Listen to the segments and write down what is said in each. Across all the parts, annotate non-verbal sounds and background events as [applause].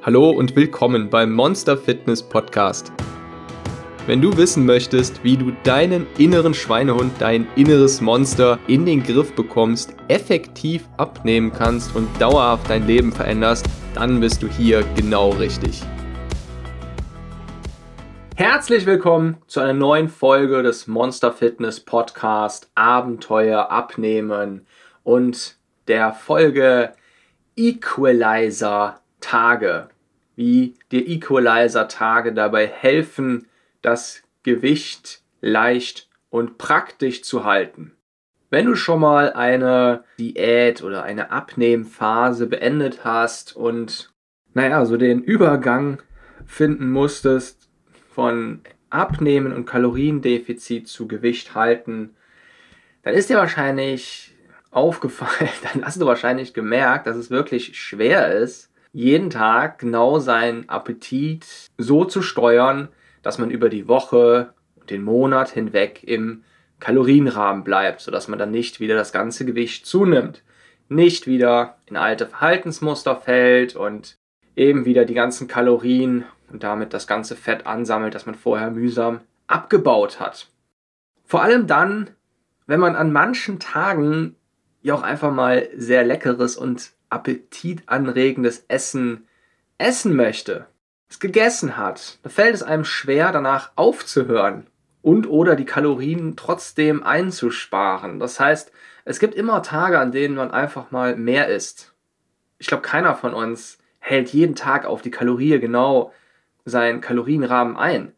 Hallo und willkommen beim Monster Fitness Podcast. Wenn du wissen möchtest, wie du deinen inneren Schweinehund, dein inneres Monster in den Griff bekommst, effektiv abnehmen kannst und dauerhaft dein Leben veränderst, dann bist du hier genau richtig. Herzlich willkommen zu einer neuen Folge des Monster Fitness Podcast Abenteuer abnehmen und der Folge Equalizer Tage, wie dir Equalizer Tage dabei helfen, das Gewicht leicht und praktisch zu halten. Wenn du schon mal eine Diät oder eine Abnehmphase beendet hast und naja, so den Übergang finden musstest von Abnehmen und Kaloriendefizit zu Gewicht halten, dann ist dir wahrscheinlich aufgefallen, [laughs] dann hast du wahrscheinlich gemerkt, dass es wirklich schwer ist, jeden Tag genau seinen Appetit so zu steuern, dass man über die Woche, den Monat hinweg im Kalorienrahmen bleibt, sodass man dann nicht wieder das ganze Gewicht zunimmt, nicht wieder in alte Verhaltensmuster fällt und eben wieder die ganzen Kalorien und damit das ganze Fett ansammelt, das man vorher mühsam abgebaut hat. Vor allem dann, wenn man an manchen Tagen ja auch einfach mal sehr leckeres und appetitanregendes Essen essen möchte, es gegessen hat, da fällt es einem schwer, danach aufzuhören und oder die Kalorien trotzdem einzusparen. Das heißt, es gibt immer Tage, an denen man einfach mal mehr isst. Ich glaube, keiner von uns hält jeden Tag auf die Kalorie genau seinen Kalorienrahmen ein.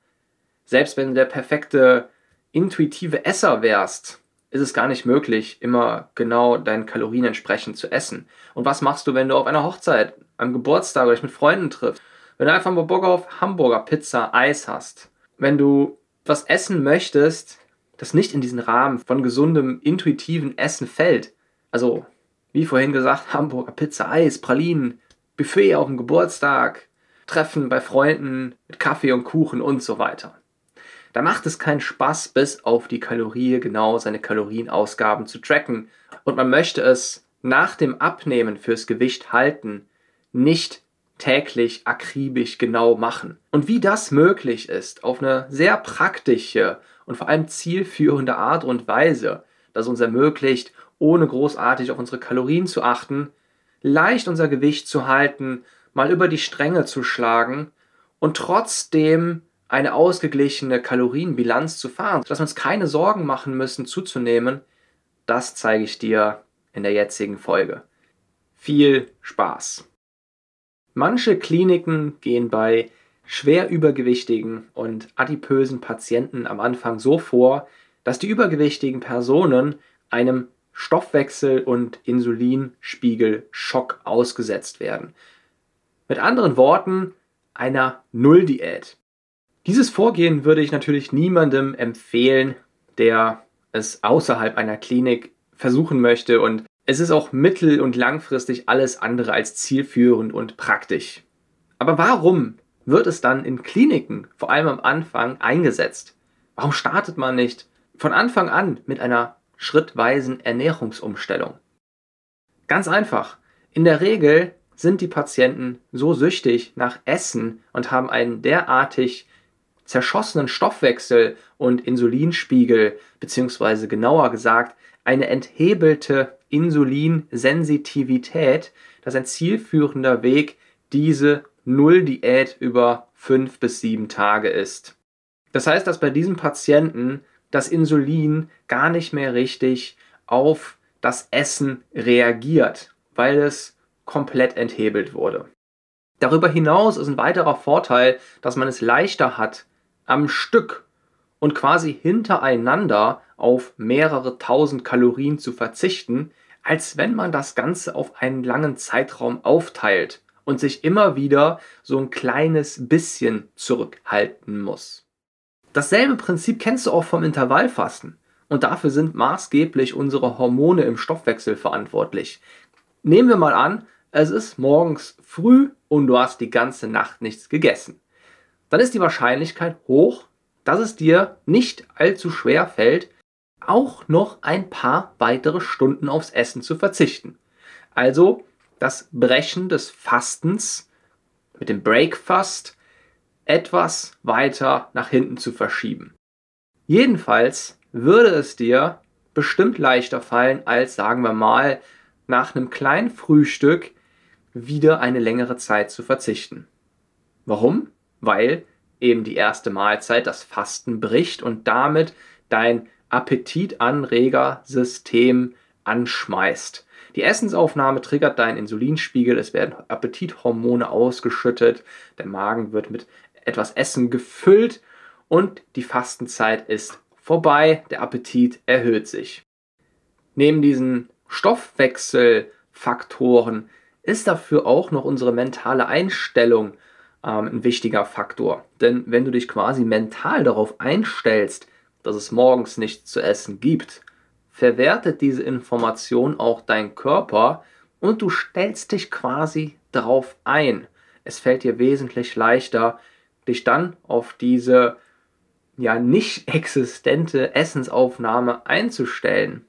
Selbst wenn du der perfekte intuitive Esser wärst, ist es gar nicht möglich, immer genau deinen Kalorien entsprechend zu essen. Und was machst du, wenn du auf einer Hochzeit, am Geburtstag oder dich mit Freunden triffst? Wenn du einfach mal Bock auf Hamburger Pizza, Eis hast. Wenn du was essen möchtest, das nicht in diesen Rahmen von gesundem, intuitiven Essen fällt. Also, wie vorhin gesagt, Hamburger Pizza, Eis, Pralinen, Buffet auf dem Geburtstag, Treffen bei Freunden mit Kaffee und Kuchen und so weiter. Da macht es keinen Spaß, bis auf die Kalorie genau seine Kalorienausgaben zu tracken. Und man möchte es nach dem Abnehmen fürs Gewicht halten nicht täglich akribisch genau machen. Und wie das möglich ist, auf eine sehr praktische und vor allem zielführende Art und Weise, das uns ermöglicht, ohne großartig auf unsere Kalorien zu achten, leicht unser Gewicht zu halten, mal über die Stränge zu schlagen und trotzdem eine ausgeglichene Kalorienbilanz zu fahren, dass wir uns keine Sorgen machen müssen zuzunehmen, das zeige ich dir in der jetzigen Folge. Viel Spaß! Manche Kliniken gehen bei schwer übergewichtigen und adipösen Patienten am Anfang so vor, dass die übergewichtigen Personen einem Stoffwechsel- und Insulinspiegel-Schock ausgesetzt werden. Mit anderen Worten, einer Nulldiät. Dieses Vorgehen würde ich natürlich niemandem empfehlen, der es außerhalb einer Klinik versuchen möchte und es ist auch mittel- und langfristig alles andere als zielführend und praktisch. Aber warum wird es dann in Kliniken, vor allem am Anfang, eingesetzt? Warum startet man nicht von Anfang an mit einer schrittweisen Ernährungsumstellung? Ganz einfach. In der Regel sind die Patienten so süchtig nach Essen und haben einen derartig zerschossenen Stoffwechsel und Insulinspiegel, beziehungsweise genauer gesagt eine enthebelte Insulinsensitivität, dass ein zielführender Weg diese Nulldiät über fünf bis sieben Tage ist. Das heißt, dass bei diesem Patienten das Insulin gar nicht mehr richtig auf das Essen reagiert, weil es komplett enthebelt wurde. Darüber hinaus ist ein weiterer Vorteil, dass man es leichter hat, am Stück und quasi hintereinander auf mehrere tausend Kalorien zu verzichten, als wenn man das Ganze auf einen langen Zeitraum aufteilt und sich immer wieder so ein kleines bisschen zurückhalten muss. Dasselbe Prinzip kennst du auch vom Intervallfasten und dafür sind maßgeblich unsere Hormone im Stoffwechsel verantwortlich. Nehmen wir mal an, es ist morgens früh und du hast die ganze Nacht nichts gegessen dann ist die Wahrscheinlichkeit hoch, dass es dir nicht allzu schwer fällt, auch noch ein paar weitere Stunden aufs Essen zu verzichten. Also das Brechen des Fastens mit dem Breakfast etwas weiter nach hinten zu verschieben. Jedenfalls würde es dir bestimmt leichter fallen, als sagen wir mal nach einem kleinen Frühstück wieder eine längere Zeit zu verzichten. Warum? Weil eben die erste Mahlzeit das Fasten bricht und damit dein Appetitanregersystem anschmeißt. Die Essensaufnahme triggert deinen Insulinspiegel, es werden Appetithormone ausgeschüttet, der Magen wird mit etwas Essen gefüllt und die Fastenzeit ist vorbei, der Appetit erhöht sich. Neben diesen Stoffwechselfaktoren ist dafür auch noch unsere mentale Einstellung ähm, ein wichtiger Faktor. Denn wenn du dich quasi mental darauf einstellst, dass es morgens nichts zu essen gibt, verwertet diese Information auch dein Körper und du stellst dich quasi darauf ein. Es fällt dir wesentlich leichter, dich dann auf diese ja nicht [laughs] existente Essensaufnahme einzustellen.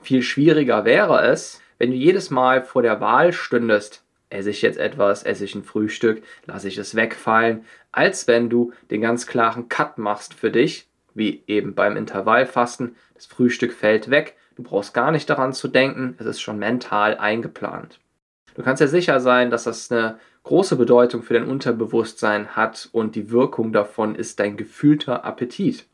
Viel schwieriger wäre es, wenn du jedes Mal vor der Wahl stündest, esse ich jetzt etwas, esse ich ein Frühstück, lasse ich es wegfallen, als wenn du den ganz klaren Cut machst für dich, wie eben beim Intervallfasten, das Frühstück fällt weg, du brauchst gar nicht daran zu denken, es ist schon mental eingeplant. Du kannst ja sicher sein, dass das eine große Bedeutung für dein Unterbewusstsein hat und die Wirkung davon ist dein gefühlter Appetit.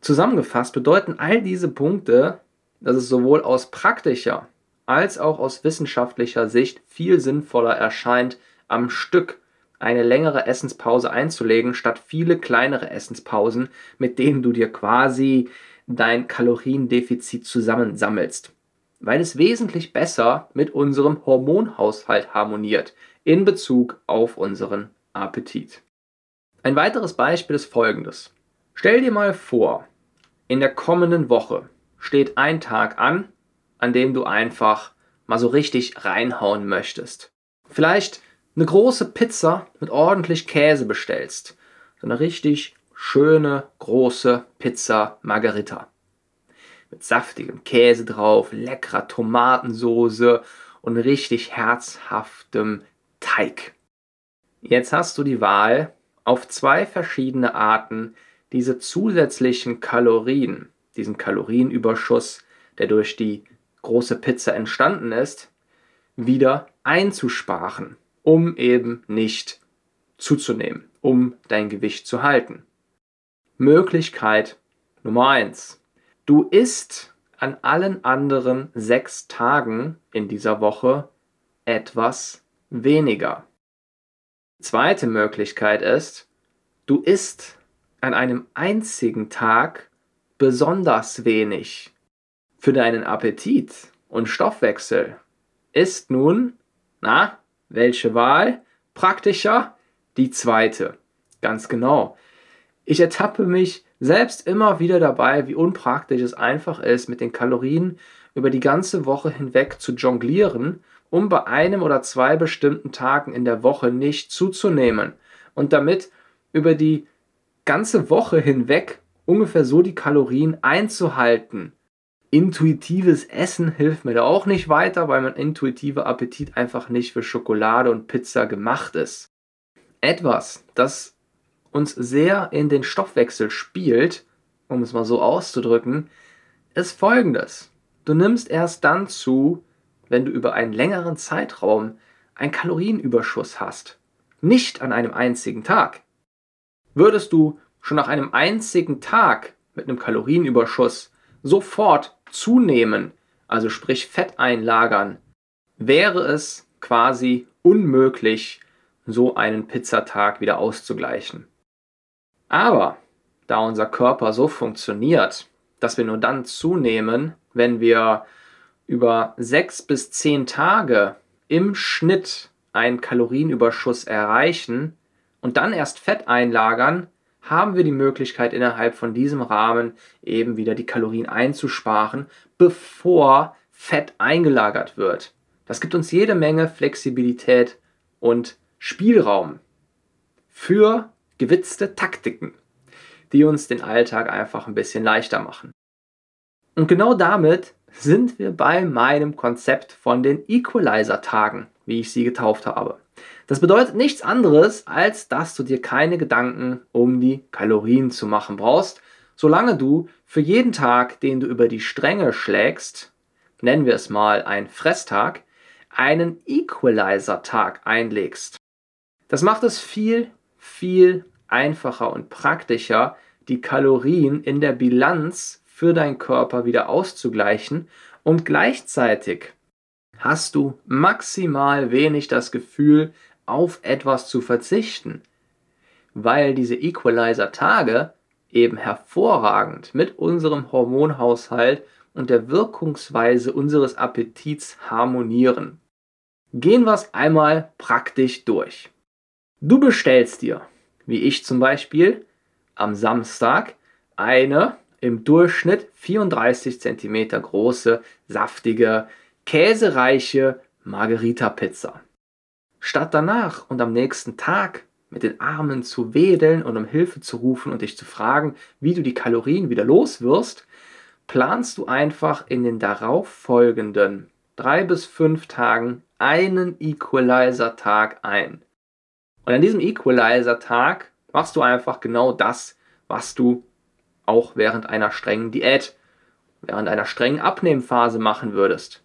Zusammengefasst bedeuten all diese Punkte, dass es sowohl aus praktischer als auch aus wissenschaftlicher Sicht viel sinnvoller erscheint, am Stück eine längere Essenspause einzulegen, statt viele kleinere Essenspausen, mit denen du dir quasi dein Kaloriendefizit zusammensammelst. Weil es wesentlich besser mit unserem Hormonhaushalt harmoniert in Bezug auf unseren Appetit. Ein weiteres Beispiel ist folgendes. Stell dir mal vor, in der kommenden Woche steht ein Tag an, an dem du einfach mal so richtig reinhauen möchtest. Vielleicht eine große Pizza mit ordentlich Käse bestellst. So eine richtig schöne große Pizza Margarita. Mit saftigem Käse drauf, leckerer Tomatensoße und richtig herzhaftem Teig. Jetzt hast du die Wahl, auf zwei verschiedene Arten diese zusätzlichen Kalorien, diesen Kalorienüberschuss, der durch die große Pizza entstanden ist, wieder einzusparen, um eben nicht zuzunehmen, um dein Gewicht zu halten. Möglichkeit Nummer eins: Du isst an allen anderen sechs Tagen in dieser Woche etwas weniger. Zweite Möglichkeit ist, du isst an einem einzigen Tag besonders wenig für deinen Appetit und Stoffwechsel ist nun, na, welche Wahl? Praktischer? Die zweite. Ganz genau. Ich ertappe mich selbst immer wieder dabei, wie unpraktisch es einfach ist, mit den Kalorien über die ganze Woche hinweg zu jonglieren, um bei einem oder zwei bestimmten Tagen in der Woche nicht zuzunehmen und damit über die ganze Woche hinweg ungefähr so die Kalorien einzuhalten intuitives Essen hilft mir da auch nicht weiter, weil mein intuitiver Appetit einfach nicht für Schokolade und Pizza gemacht ist. Etwas, das uns sehr in den Stoffwechsel spielt, um es mal so auszudrücken, ist folgendes. Du nimmst erst dann zu, wenn du über einen längeren Zeitraum einen Kalorienüberschuss hast. Nicht an einem einzigen Tag. Würdest du schon nach einem einzigen Tag mit einem Kalorienüberschuss sofort zunehmen, also sprich Fett einlagern, wäre es quasi unmöglich, so einen Pizzatag wieder auszugleichen. Aber da unser Körper so funktioniert, dass wir nur dann zunehmen, wenn wir über sechs bis zehn Tage im Schnitt einen Kalorienüberschuss erreichen und dann erst Fett einlagern, haben wir die Möglichkeit, innerhalb von diesem Rahmen eben wieder die Kalorien einzusparen, bevor Fett eingelagert wird. Das gibt uns jede Menge Flexibilität und Spielraum für gewitzte Taktiken, die uns den Alltag einfach ein bisschen leichter machen. Und genau damit sind wir bei meinem Konzept von den Equalizer-Tagen, wie ich sie getauft habe. Das bedeutet nichts anderes, als dass du dir keine Gedanken um die Kalorien zu machen brauchst, solange du für jeden Tag, den du über die Stränge schlägst, nennen wir es mal ein Fresstag, einen Equalizer-Tag einlegst. Das macht es viel, viel einfacher und praktischer, die Kalorien in der Bilanz für deinen Körper wieder auszugleichen und gleichzeitig hast du maximal wenig das Gefühl, auf etwas zu verzichten, weil diese Equalizer-Tage eben hervorragend mit unserem Hormonhaushalt und der Wirkungsweise unseres Appetits harmonieren. Gehen wir es einmal praktisch durch. Du bestellst dir, wie ich zum Beispiel, am Samstag eine im Durchschnitt 34 cm große, saftige, käsereiche Margarita-Pizza. Statt danach und am nächsten Tag mit den Armen zu wedeln und um Hilfe zu rufen und dich zu fragen, wie du die Kalorien wieder los wirst, planst du einfach in den darauffolgenden drei bis fünf Tagen einen Equalizer-Tag ein. Und an diesem Equalizer-Tag machst du einfach genau das, was du auch während einer strengen Diät, während einer strengen Abnehmphase machen würdest.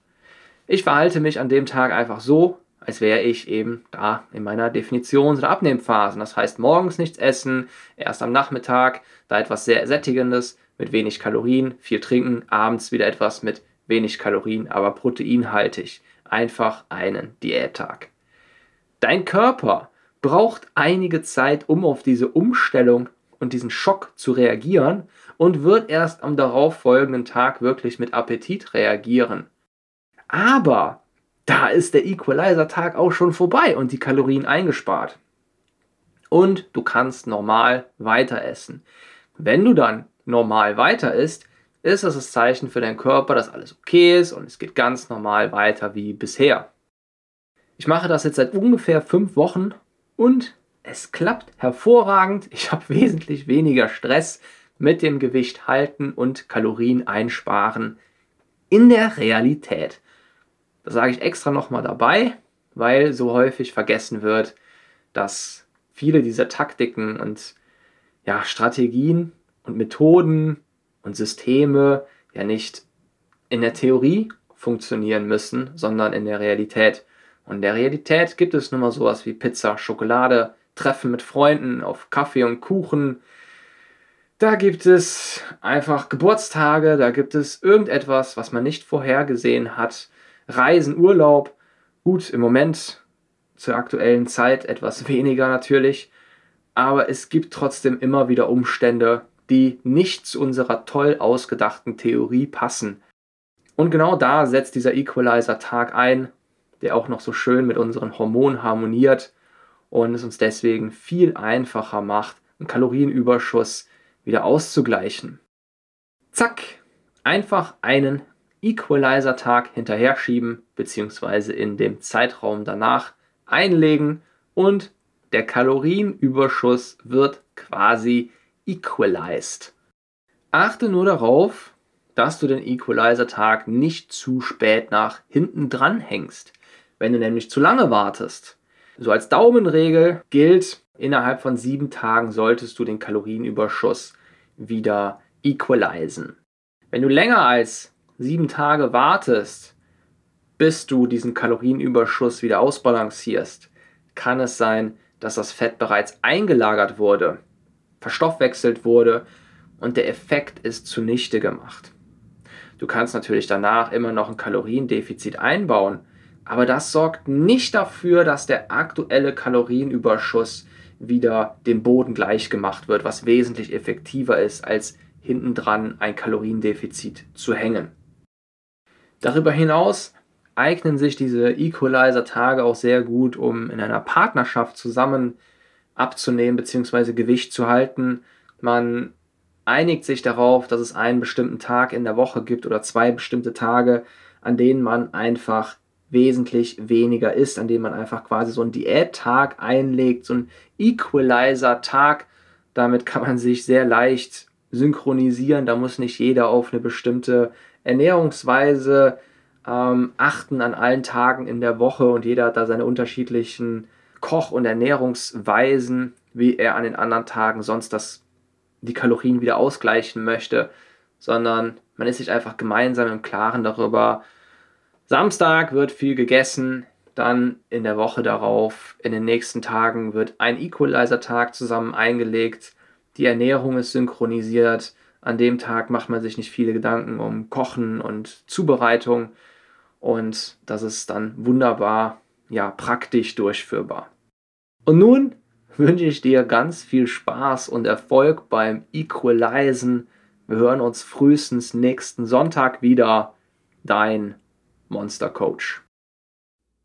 Ich verhalte mich an dem Tag einfach so, als wäre ich eben da in meiner Definitions- oder Abnehmphase. Das heißt, morgens nichts essen, erst am Nachmittag da etwas sehr Sättigendes mit wenig Kalorien, viel trinken, abends wieder etwas mit wenig Kalorien, aber proteinhaltig. Einfach einen Diättag. Dein Körper braucht einige Zeit, um auf diese Umstellung und diesen Schock zu reagieren und wird erst am darauffolgenden Tag wirklich mit Appetit reagieren. Aber da ist der Equalizer-Tag auch schon vorbei und die Kalorien eingespart. Und du kannst normal weiter essen. Wenn du dann normal weiter isst, ist das das Zeichen für deinen Körper, dass alles okay ist und es geht ganz normal weiter wie bisher. Ich mache das jetzt seit ungefähr fünf Wochen und es klappt hervorragend. Ich habe [laughs] wesentlich weniger Stress mit dem Gewicht halten und Kalorien einsparen in der Realität. Das sage ich extra nochmal dabei, weil so häufig vergessen wird, dass viele dieser Taktiken und ja, Strategien und Methoden und Systeme ja nicht in der Theorie funktionieren müssen, sondern in der Realität. Und in der Realität gibt es nun mal sowas wie Pizza, Schokolade, Treffen mit Freunden auf Kaffee und Kuchen. Da gibt es einfach Geburtstage, da gibt es irgendetwas, was man nicht vorhergesehen hat, Reisen, Urlaub. Gut, im Moment zur aktuellen Zeit etwas [laughs] weniger natürlich, aber es gibt trotzdem immer wieder Umstände, die nicht zu unserer toll ausgedachten Theorie passen. Und genau da setzt dieser Equalizer-Tag ein, der auch noch so schön mit unseren Hormonen harmoniert und es uns deswegen viel einfacher macht, einen Kalorienüberschuss wieder auszugleichen. Zack, einfach einen Equalizer-Tag hinterher schieben bzw. in dem Zeitraum danach einlegen und der Kalorienüberschuss wird quasi equalized. Achte nur darauf, dass du den Equalizer-Tag nicht zu spät nach hinten dran hängst. Wenn du nämlich zu lange wartest, so als Daumenregel gilt, innerhalb von sieben Tagen solltest du den Kalorienüberschuss wieder equalisen. Wenn du länger als sieben Tage wartest, bis du diesen Kalorienüberschuss wieder ausbalancierst, kann es sein, dass das Fett bereits eingelagert wurde, verstoffwechselt wurde und der Effekt ist zunichte gemacht. Du kannst natürlich danach immer noch ein Kaloriendefizit einbauen, aber das sorgt nicht dafür, dass der aktuelle Kalorienüberschuss wieder dem Boden gleich gemacht wird, was wesentlich effektiver ist, als hintendran ein Kaloriendefizit zu hängen. Darüber hinaus eignen sich diese Equalizer-Tage auch sehr gut, um in einer Partnerschaft zusammen abzunehmen bzw. Gewicht zu halten. Man einigt sich darauf, dass es einen bestimmten Tag in der Woche gibt oder zwei bestimmte Tage, an denen man einfach wesentlich weniger isst, an denen man einfach quasi so einen Diättag einlegt, so einen Equalizer-Tag. Damit kann man sich sehr leicht synchronisieren. Da muss nicht jeder auf eine bestimmte Ernährungsweise ähm, achten an allen Tagen in der Woche und jeder hat da seine unterschiedlichen Koch- und Ernährungsweisen, wie er an den anderen Tagen sonst das, die Kalorien wieder ausgleichen möchte, sondern man ist sich einfach gemeinsam im Klaren darüber, Samstag wird viel gegessen, dann in der Woche darauf, in den nächsten Tagen wird ein Equalizer-Tag zusammen eingelegt, die Ernährung ist synchronisiert, an dem Tag macht man sich nicht viele Gedanken um Kochen und Zubereitung und das ist dann wunderbar, ja, praktisch durchführbar. Und nun wünsche ich dir ganz viel Spaß und Erfolg beim Equalizen. Wir hören uns frühestens nächsten Sonntag wieder. Dein Monster Coach.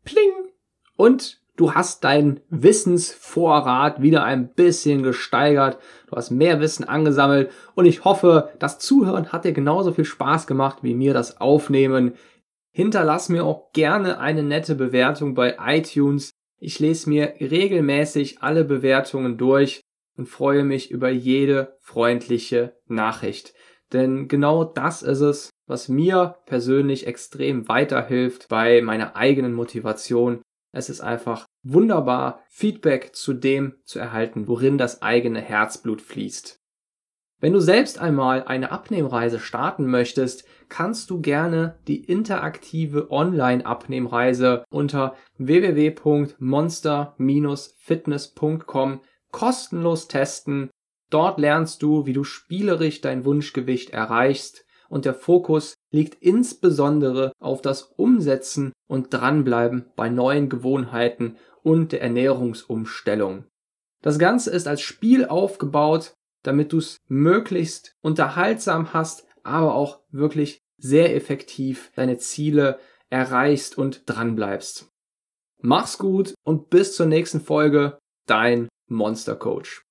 Pling! Und du hast deinen Wissensvorrat wieder ein bisschen gesteigert. Du hast mehr Wissen angesammelt und ich hoffe, das Zuhören hat dir genauso viel Spaß gemacht wie mir das Aufnehmen. Hinterlass mir auch gerne eine nette Bewertung bei iTunes. Ich lese mir regelmäßig alle Bewertungen durch und freue mich über jede freundliche Nachricht. Denn genau das ist es, was mir persönlich extrem weiterhilft bei meiner eigenen Motivation. Es ist einfach wunderbar, Feedback zu dem zu erhalten, worin das eigene Herzblut fließt. Wenn du selbst einmal eine Abnehmreise starten möchtest, kannst du gerne die interaktive Online-Abnehmreise unter www.monster-fitness.com kostenlos testen. Dort lernst du, wie du spielerisch dein Wunschgewicht erreichst und der Fokus liegt insbesondere auf das Umsetzen und Dranbleiben bei neuen Gewohnheiten und der Ernährungsumstellung. Das Ganze ist als Spiel aufgebaut, damit du es möglichst unterhaltsam hast, aber auch wirklich sehr effektiv deine Ziele erreichst und dranbleibst. Mach's gut und bis zur nächsten Folge, dein Monster Coach.